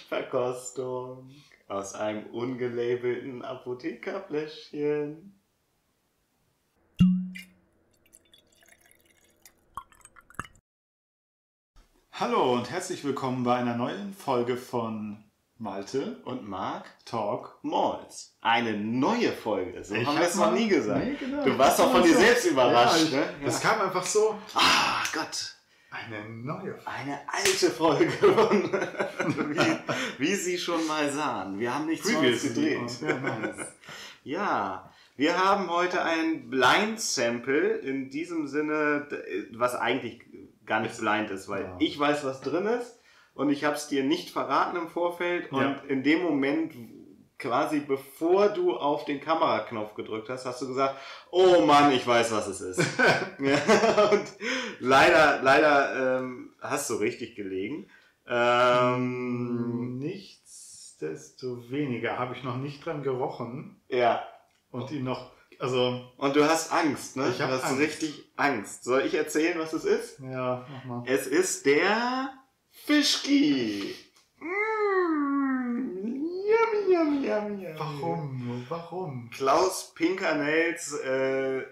Blindverkostung aus einem ungelabelten Apothekerfläschchen. Hallo und herzlich willkommen bei einer neuen Folge von Malte Und Marc Talk. Malls. Eine neue Folge. So Ich haben wir es noch nie gesagt. Nee, genau. Du warst Ich auch von dir so- selbst überrascht, Ja, ne? ich, Das kam einfach so. Ah, Gott. Eine neue Folge. Eine alte Folge, von, wie, wie Sie schon mal sahen. Wir haben nichts Neues gedreht. Ja, wir haben heute ein Blind Sample in diesem Sinne, was eigentlich gar nicht blind ist, weil Ja. ich weiß, was drin ist und ich habe es dir nicht verraten im Vorfeld und Ja. in dem Moment quasi bevor du auf den Kameraknopf gedrückt hast, hast du gesagt, oh Mann, ich weiß, was es ist. und leider, leider ähm, hast du richtig gelegen. Ähm, Nichtsdestoweniger habe ich noch nicht dran gerochen ja, und ihn noch, also, Und du hast Angst, ne? Ich hab du hast Angst. richtig Angst. Soll ich erzählen, was es ist? ja, mach mal. Es ist der Fischki. Mm, Warum? Warum? Klaus Pinkernels äh,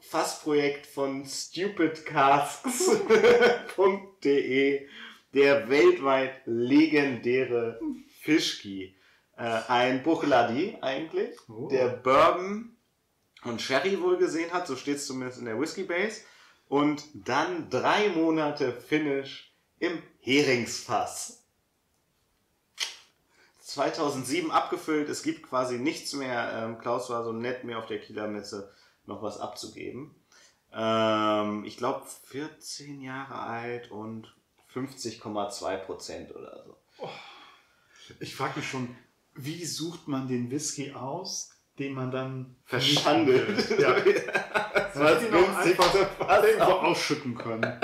Fassprojekt von stupidcasks.de, der weltweit legendäre Fischki. Äh, ein Buchladi eigentlich, Oh. der Bourbon und Sherry wohl gesehen hat, so steht es zumindest in der Whisky Base. Und dann drei Monate Finish im Heringsfass. 2007 abgefüllt, es gibt quasi nichts mehr. Ähm, Klaus war so nett, mir auf der Kieler Messe noch was abzugeben. Ähm, ich glaube 14 Jahre alt und 50,2 Prozent oder so. Ich frage mich schon, wie sucht man den Whisky aus, den man dann Verschandelt. Ja. Hätte ihn auch einfach irgendwo ausschütten können.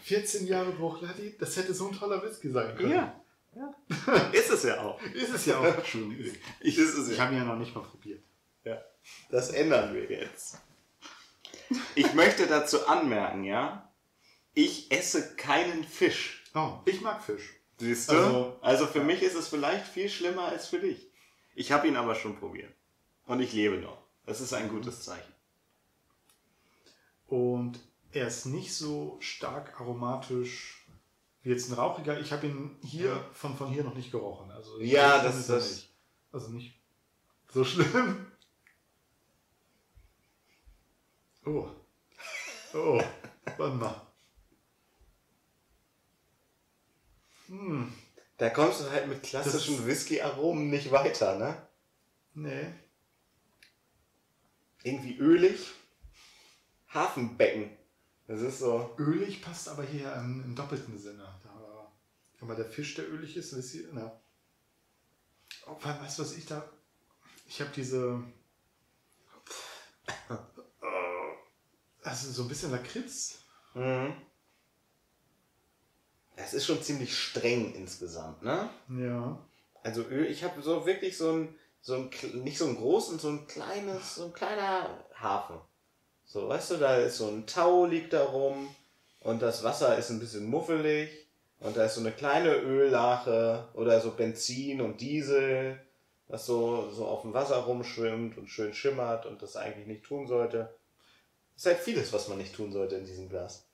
14 Jahre Bruchladi, das hätte so ein toller Whisky sein können. Ja. Ja. Ist es ja auch. Ist es ja auch schon. Ich, es ich ja. habe ihn ja noch nicht mal probiert. Ja, das ändern wir jetzt. Ich möchte dazu anmerken, ja, ich esse keinen Fisch. Oh, ich mag Fisch. Siehst du? Also, Also- für mich ist es vielleicht viel schlimmer als für dich. Ich habe ihn aber schon probiert. Und ich lebe noch. Das ist ein gutes Zeichen. Und er ist nicht so stark aromatisch jetzt ein rauchiger. Ich habe ihn hier von, von hier noch nicht gerochen. Also Ja, das- ist das- Nicht. Also nicht so schlimm. Oh. Oh. Warte mal. Hm. Da kommst du halt mit klassischen Whisky-Aromen nicht weiter, ne? Nee. Irgendwie ölig. Hafenbecken. Das ist so. Ölig passt aber hier im, im doppelten Sinne. Da, aber der Fisch, der ölig ist, ist hier, na. Oh, we- weißt du, was ich da. Ich habe diese. Also so ein bisschen Lakritz. Mhm. Das ist schon ziemlich streng insgesamt, ne? Ja. Also Öl, ich habe so wirklich so ein, so ein, nicht so ein großen, so ein kleines, so ein kleiner Hafen. So, weißt du, da ist so ein Tau liegt da rum und das Wasser ist ein bisschen muffelig und da ist so eine kleine Öllache oder so Benzin und Diesel, was so, so auf dem Wasser rumschwimmt und schön schimmert und das eigentlich nicht tun sollte. Es ist halt vieles, was man nicht tun sollte in diesem Glas.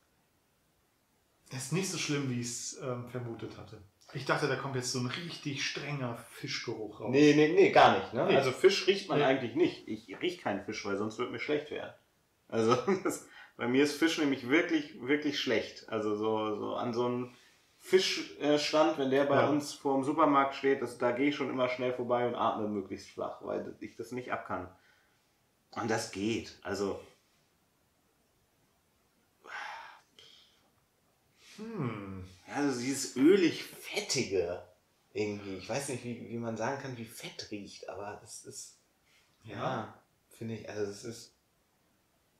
Ist nicht so schlimm, wie ich es ähm, vermutet hatte. Ich dachte, da kommt jetzt so ein richtig strenger Fischgeruch raus. Nee, nee, nee, gar nicht. Ne? Nee. Also Fisch riecht man Nee. eigentlich nicht. Ich riech keinen Fisch, weil sonst wird mir schlecht werden. Also das, bei mir ist Fisch nämlich wirklich, wirklich schlecht. Also so, so an so einem Fischstand, wenn der bei Ja. uns vor dem Supermarkt steht, das, da gehe ich schon immer schnell vorbei und atme möglichst flach, weil ich das nicht ab kann. Und das geht. Also Hm. Also dieses ölig-fettige irgendwie. Ich weiß nicht, wie, wie man sagen kann, wie Fett riecht, aber es ist, ja, Ja. finde ich, also es ist.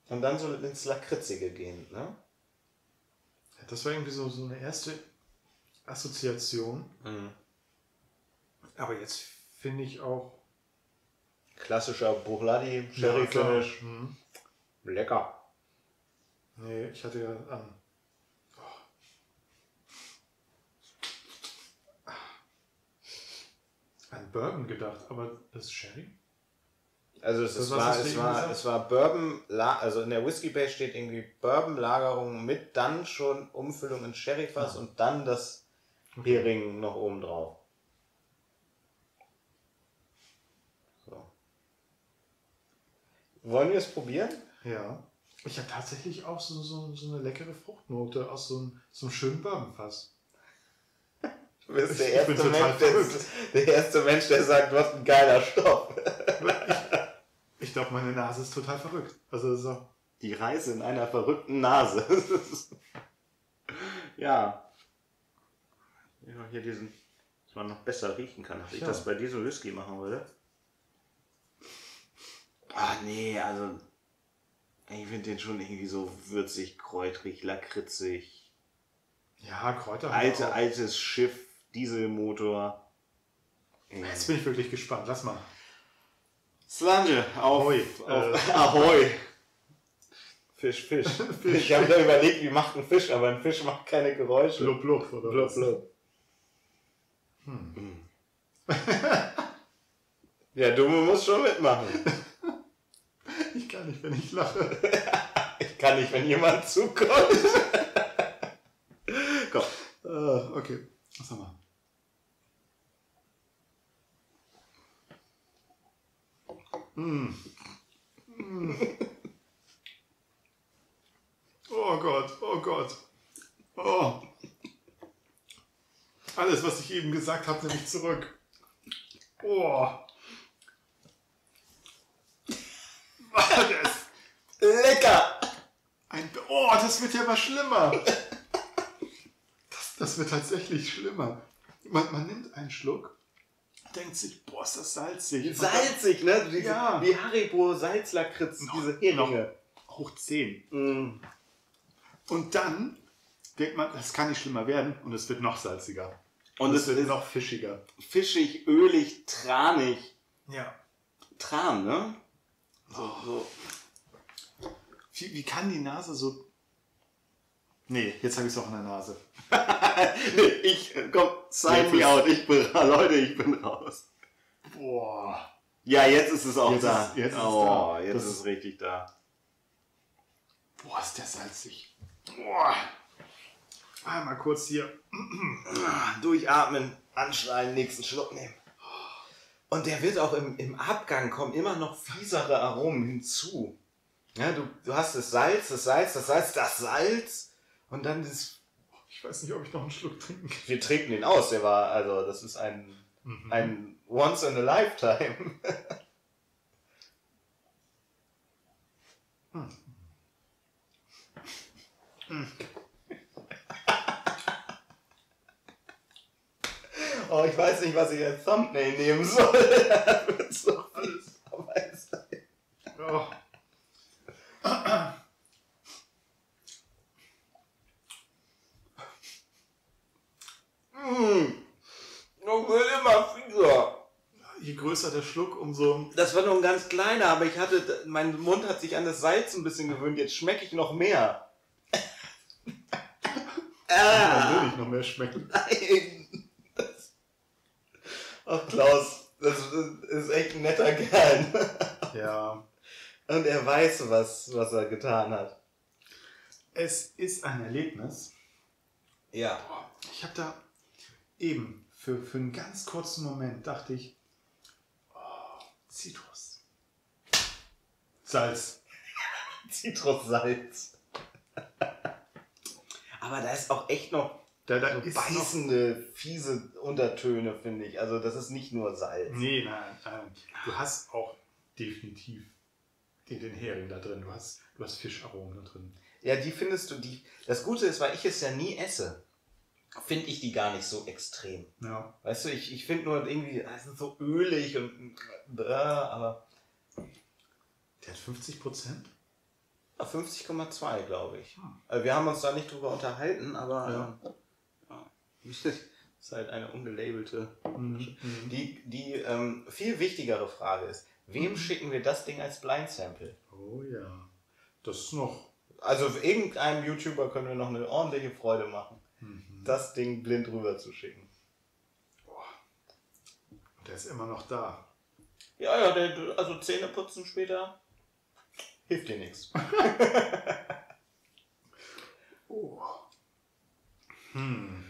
Und dann so ins Lakritzige gehen, ne? Das war irgendwie so, so eine erste Assoziation. Aber jetzt finde ich auch. Klassischer Buchladi, Sherry Finish. Hm. Lecker. Nee, ich hatte ja an. Bourbon gedacht, aber das ist Sherry? Also es, es, was war, es, war, gesagt? es war Bourbon, also in der Whisky Base steht irgendwie Bourbon-Lagerung mit dann schon Umfüllung in Sherryfass Ah. und dann das Hering noch oben drauf. So. Wollen wir es probieren? Ja. Ich habe tatsächlich auch so, so, so eine leckere Fruchtnote aus so einem, so einem schönen Bourbonfass. Du bist der Ich erste, Mensch, der, der erste Mensch, der sagt, hast ein geiler Stoff. Ich glaube, meine Nase ist total verrückt. Also so. Die Reise in einer verrückten Nase. ja. Ja, hier diesen, dass man noch besser riechen kann, dass ich das bei diesem Whisky machen würde. Ah, nee, also. Ich finde den schon irgendwie so würzig, kräutrig, lakritzig. Ja, Kräuter. Alte, altes Schiff, Dieselmotor. Jetzt bin ich wirklich gespannt. Lass mal. Slange, auf, Ahoi. auf Äh. Ahoi. Fisch, Fisch. Fisch. Ich habe da überlegt, wie macht ein Fisch, aber ein Fisch macht keine Geräusche. Blub, blub, oder Blub, blub. Hm. Ja, du musst schon mitmachen. Ich kann nicht, wenn ich lache. Ich kann nicht, wenn jemand zukommt. Komm. Äh, okay. Was haben wir? Mm. Mm. Oh Gott, oh Gott. Oh. Alles, was ich eben gesagt habe, nehme ich zurück. Oh. War das? Lecker! Ein, oh, das wird ja mal schlimmer. Das, das wird tatsächlich schlimmer. Man, man nimmt einen Schluck, denkt sich, boah, ist das salzig. Und Salzig, ne? Diese, Ja. Wie Haribo Salzlakritzen, diese Heringe. Hoch 10. Mm. Und dann denkt man, das kann nicht schlimmer werden und es wird noch salziger. Und es wird ist noch fischiger. fischig, ölig, tranig. Ja. Tran, ne? So, so. Wie, wie kann die Nase so. Nee, jetzt habe ich es auch in der Nase. ich, komm, sign Jetzt me out. Ich bin raus. Leute, ich bin raus. Boah. Ja, jetzt ist es auch Jetzt da. ist- jetzt ist es oh, da. jetzt Das- ist es richtig da. Boah, ist der salzig. Boah. Einmal kurz hier. Durchatmen, anschreien, nächsten Schluck nehmen. Und der wird auch im, im Abgang kommen immer noch fiesere Aromen hinzu. Ja, du, du hast das Salz, das Salz, das Salz, das Salz. Und dann das. Ich weiß nicht, ob ich noch einen Schluck trinken kann. Wir trinken den aus, der war, also das ist ein, Mhm. ein Once in a Lifetime. Oh, ich weiß nicht, was ich als Thumbnail nehmen soll. Da wird so alles dabei sein. Oh. Mmh. Noch will immer fieser. Je größer der Schluck, umso. Das war nur ein ganz kleiner, aber ich hatte, mein Mund hat sich an das Salz ein bisschen gewöhnt. Jetzt schmecke ich noch mehr. Dann ah, will ich noch mehr schmecken. nein. Das- Ach, Klaus, das ist echt ein netter Kerl. Ja. Und er weiß, was, was er getan hat. Es ist ein Erlebnis. Ja. Ich habe da eben für, für einen ganz kurzen Moment dachte ich, Zitrus. Salz. Zitrussalz. Aber da ist auch echt noch Da, da so ist noch, beißende, fiese Untertöne, finde ich. Also das ist nicht nur Salz. Nee, nein, nein. Du hast auch definitiv den, den Hering da drin. Du hast, du hast Fischaromen da drin. Ja, die findest du, die. Das Gute ist, weil ich es ja nie esse, finde ich die gar nicht so extrem. Ja. Weißt du, ich, ich finde nur irgendwie, es sind so ölig und bäh, aber Der hat 50 Prozent? ja, 50,2 glaube ich. Hm. Also wir haben uns da nicht drüber unterhalten, aber Ja. ähm, ja. ist halt eine ungelabelte. Mhm. Die, die ähm, viel wichtigere Frage ist, wem Mhm. schicken wir das Ding als Blind Sample? Oh ja. Das ist noch. Also irgendeinem YouTuber können wir noch eine ordentliche Freude machen, Mhm. Das Ding blind rüber zu schicken. Und der ist immer noch da. Ja, ja, der, also Zähne putzen später hilft dir nichts. Oh. Hm.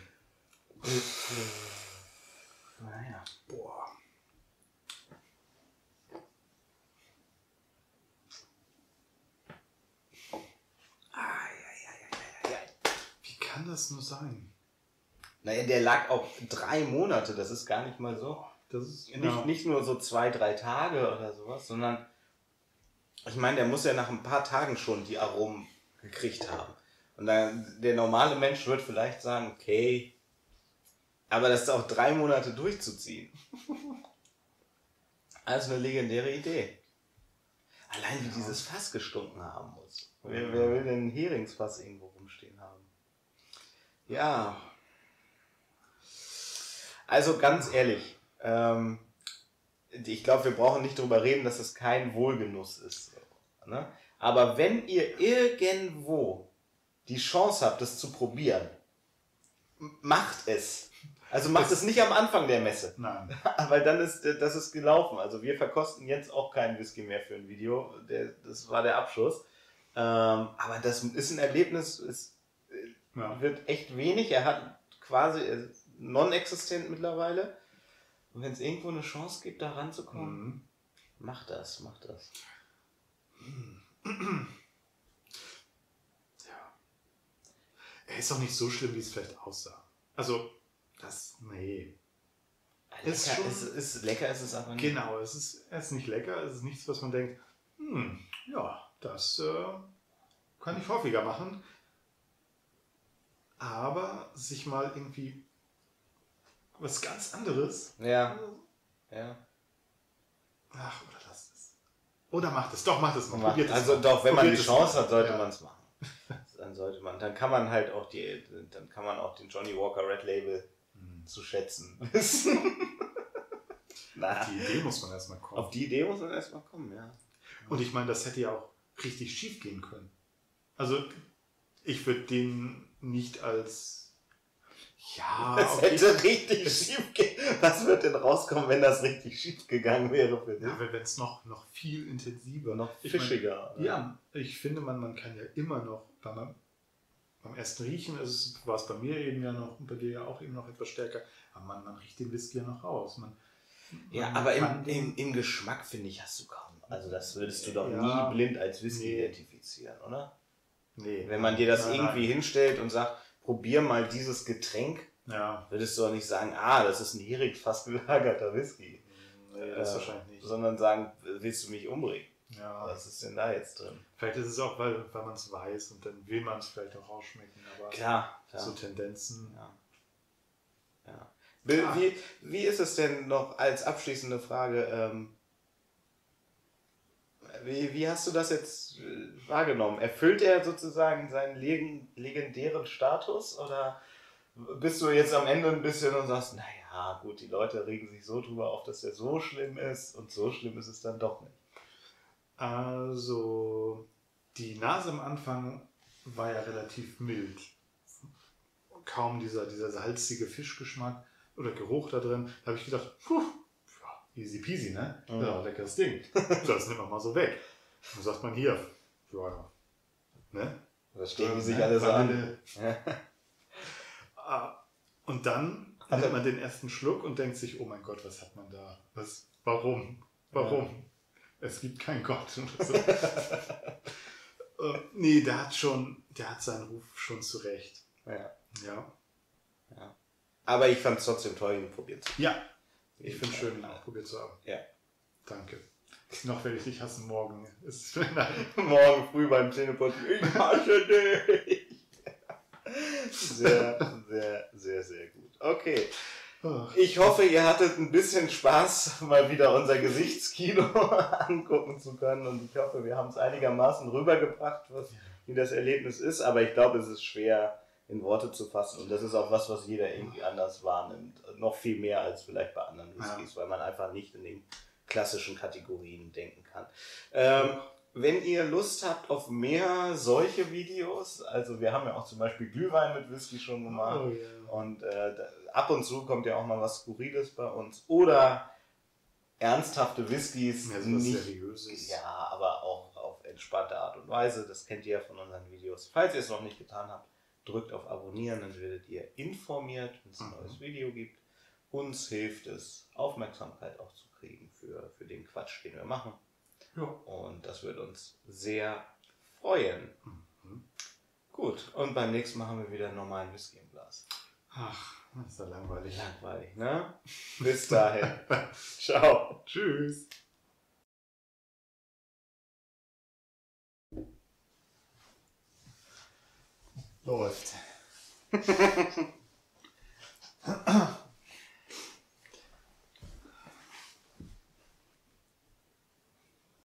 Naja. Boah. Wie kann das nur sein? Naja, der lag auch drei Monate, das ist gar nicht mal so. Das ist Nicht, nicht nur so zwei, drei Tage oder sowas, sondern ich meine, der muss ja nach ein paar Tagen schon die Aromen gekriegt haben. Und dann, der normale Mensch wird vielleicht sagen, okay, aber das ist auch drei Monate durchzuziehen. Also eine legendäre Idee. Allein wie dieses Fass gestunken haben muss. Wer, wer will denn ein Heringsfass irgendwo rumstehen haben? Ja. Also ganz ehrlich, ähm, ich glaube, wir brauchen nicht darüber reden, dass es kein Wohlgenuss ist. Ne? Aber wenn ihr irgendwo die Chance habt, das zu probieren, macht es. Also macht es nicht am Anfang der Messe. Nein. Weil dann ist äh, das ist gelaufen. Also wir verkosten jetzt auch keinen Whisky mehr für ein Video. Der, das war der Abschluss. Ähm, aber das ist ein Erlebnis, es Ja. wird echt wenig. Er hat quasi non-existent mittlerweile. Und wenn es irgendwo eine Chance gibt, da ranzukommen, Mhm. macht das, macht das. Ja. Er ist auch nicht so schlimm, wie es vielleicht aussah. Also, das, nee. Ist Lecker schon- ist, ist lecker ist es aber nicht. Genau, es ist, es ist nicht lecker, es ist nichts, was man denkt, hm, ja, das äh, kann ich häufiger machen. Aber sich mal irgendwie was ganz anderes, Ja, ja. ach, oder lasst es. Oder macht es, doch, macht es mal. Macht- Probiert es Also doch, wenn man die Chance hat, sollte Ja. man es machen. Dann sollte man. Dann kann man halt auch die, dann kann man auch den Johnny Walker Red Label Hm. zu schätzen wissen. Na, Auf die Idee muss man erstmal kommen. auf die Idee muss man erstmal kommen, ja. Und ich meine, das hätte ja auch richtig schief gehen können. Also, ich würde den nicht als. Ja, Das okay. hätte richtig schief gehen. Was wird denn rauskommen, wenn das richtig schief gegangen wäre für dich? Ja, wenn es noch, noch viel intensiver. Noch Ich mein, fischiger. oder? Ja, ich finde, man, man kann ja immer noch, beim, beim ersten Riechen ist war es bei mir eben ja noch und bei dir ja auch eben noch etwas stärker, aber man, man riecht den Whisky ja noch raus. Man, Ja, man aber im, im, im Geschmack, finde ich, hast du kaum. Also das würdest du doch Ja. nie blind als Whisky Nee. identifizieren, oder? nee, Wenn man dir das Nein, irgendwie nein. hinstellt und sagt, probier mal dieses Getränk, Ja, würdest du auch nicht sagen, ah, das ist ein Hering fast gelagerter Whisky. nee, das Äh, wahrscheinlich nicht. Sondern sagen, willst du mich umbringen? Ja, Was ist denn da jetzt drin? vielleicht ist es auch, weil, weil man es weiß und dann will man es vielleicht auch rausschmecken, aber Klar, klar. so Tendenzen. Ja. ja. Wie, wie, wie ist es denn noch als abschließende Frage? Ähm, wie, wie hast du das jetzt wahrgenommen? Erfüllt er sozusagen seinen leg legendären Status oder bist du jetzt am Ende ein bisschen und sagst, naja, gut, die Leute regen sich so drüber auf, dass er so schlimm ist und so schlimm ist es dann doch nicht. Also, die Nase am Anfang war ja relativ mild. Kaum dieser, dieser salzige Fischgeschmack oder Geruch da drin. Da habe ich gedacht, puh, easy peasy, ne? Mhm. Ja, leckeres Ding. Das nimmt man mal so weg. Dann sagt man hier, ja, ja. Ne? Da stehen die Ja, sich ne? alle so an. Ja. Ah, Und dann Hat nimmt man den ersten Schluck und denkt sich, oh mein Gott, was hat man da? Was, warum? Warum? Es gibt keinen Gott. oder so. äh, nee, der hat schon, der hat seinen Ruf schon zurecht. Ja. Ja. Aber ich fand es trotzdem toll, ihn probiert zu Ja. Ich finde es schön, ihn auch probiert zu haben. Ja. Danke. Noch werde ich dich hassen morgen. Ist, Morgen früh beim Zähneputzen. Ich hasse dich. Sehr, sehr, sehr, sehr gut. Okay. Ich hoffe, ihr hattet ein bisschen Spaß, mal wieder unser Gesichtskino angucken zu können. Und ich hoffe, wir haben es einigermaßen rübergebracht, was, wie das Erlebnis ist. Aber ich glaube, es ist schwer in Worte zu fassen. Und das ist auch was, was jeder irgendwie anders wahrnimmt. Noch viel mehr als vielleicht bei anderen Whiskys, weil man einfach nicht in den klassischen Kategorien denken kann. Ähm, wenn ihr Lust habt auf mehr solche Videos, also wir haben ja auch zum Beispiel Glühwein mit Whisky schon gemacht. oh, ja. Und äh, ab und zu kommt ja auch mal was Skurriles bei uns. Oder ernsthafte Whiskys. Ja, sowas nicht, Seriöses. ja, aber auch auf entspannte Art und Weise. Das kennt ihr ja von unseren Videos. Falls ihr es noch nicht getan habt, drückt auf Abonnieren, dann werdet ihr informiert, wenn es ein Mhm. neues Video gibt. Uns hilft es, Aufmerksamkeit auch zu kriegen für, für den Quatsch, den wir machen. Ja. Und das wird uns sehr freuen. Mhm. Gut, und beim nächsten Mal haben wir wieder einen normalen Whisky im Glas. Ach, das ist ja langweilig. Langweilig, ne? Bis dahin. Ciao. Tschüss. Läuft.